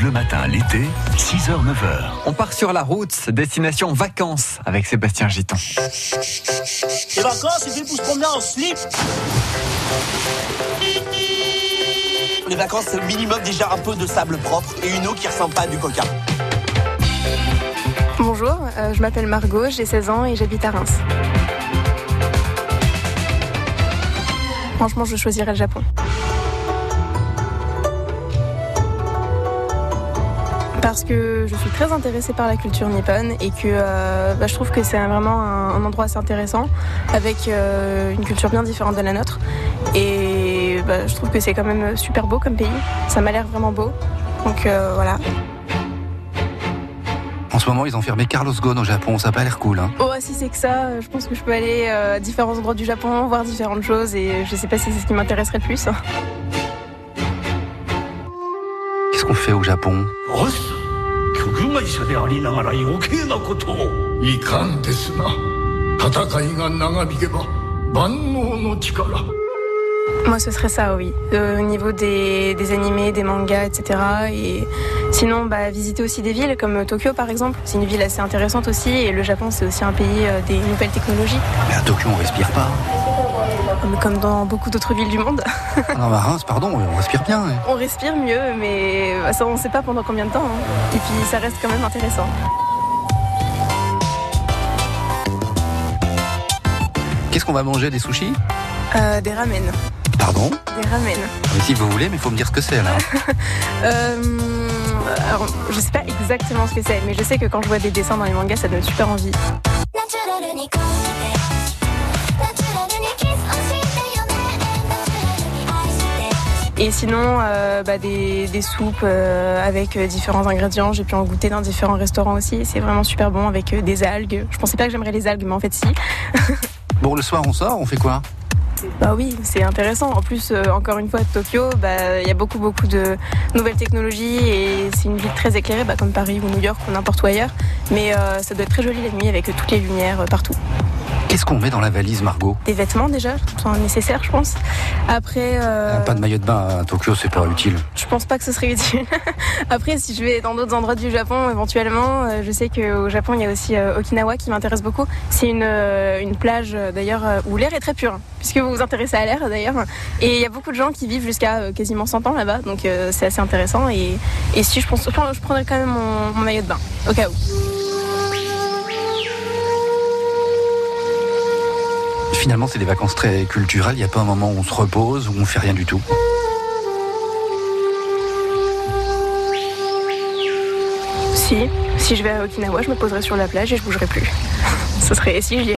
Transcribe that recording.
Bleu Matin l'été, 6h, 9h. On part sur la route, destination vacances avec Sébastien Giton. Les vacances, c'est fait pour se promener en slip. Les vacances, c'est au minimum déjà un peu de sable propre et une eau qui ressemble pas à du coca. Bonjour, euh, je m'appelle Margot, j'ai 16 ans et j'habite à Reims. Franchement, je choisirais le Japon. Parce que je suis très intéressée par la culture nippone et que euh, bah, je trouve que c'est vraiment un, un endroit assez intéressant avec euh, une culture bien différente de la nôtre. Et bah, je trouve que c'est quand même super beau comme pays. Ça m'a l'air vraiment beau. Donc euh, voilà. En ce moment, ils ont fermé Carlos Ghosn au Japon. Ça n'a pas l'air cool. Hein. Oh, si c'est que ça, je pense que je peux aller à différents endroits du Japon, voir différentes choses et je sais pas si c'est ce qui m'intéresserait le plus qu'on fait au Japon moi, ce serait ça, oui. Euh, au niveau des, des, animés, des mangas, etc. Et sinon, bah, visiter aussi des villes comme Tokyo, par exemple. C'est une ville assez intéressante aussi. Et le Japon, c'est aussi un pays euh, des nouvelles technologies. Mais à Tokyo, on respire pas comme, dans beaucoup d'autres villes du monde. Ah non, bah, Reims, pardon, on respire bien. hein. On respire mieux, mais bah, ça, on ne sait pas pendant combien de temps. hein. Et puis, ça reste quand même intéressant. Qu'est-ce qu'on va manger Des sushis? Euh, des ramen. Pardon? Des ramen. Mais Si vous voulez, mais il faut me dire ce que c'est là. Euh, alors, je sais pas exactement ce que c'est, mais je sais que quand je vois des dessins dans les mangas, ça donne super envie. Et sinon, euh, bah, des, des soupes euh, avec euh, différents ingrédients. J'ai pu en goûter dans différents restaurants aussi. C'est vraiment super bon avec des algues. Je pensais pas que j'aimerais les algues, mais en fait, si. Bon, le soir, on sort, on fait quoi? Bah oui, c'est intéressant. En plus, euh, encore une fois, Tokyo, bah, il y a beaucoup, beaucoup de nouvelles technologies et c'est une ville très éclairée, bah, comme Paris ou New York ou n'importe où ailleurs. Mais euh, ça doit être très joli la nuit avec toutes les lumières euh, partout. Qu'est-ce qu'on met dans la valise, Margot Des vêtements déjà, sont nécessaires, je pense. Après, euh, Pas de maillot de bain à Tokyo, c'est pas utile. Je pense pas que ce serait utile. Après, si je vais dans d'autres endroits du Japon, éventuellement, euh, je sais qu'au Japon, il y a aussi euh, Okinawa qui m'intéresse beaucoup. C'est une, une plage, d'ailleurs, où l'air est très pur, hein, puisque vous vous intéressez à l'air, d'ailleurs. Et il y a beaucoup de gens qui vivent jusqu'à quasiment 100 ans là-bas, donc c'est assez intéressant. Et, et si je pense, je prendrais quand même mon, mon maillot de bain, au cas où. Finalement, c'est des vacances très culturelles. Il n'y a pas un moment où on se repose, où on fait rien du tout. Si, si je vais à Okinawa, je me poserai sur la plage et je bougerai plus. Ce serait si j'y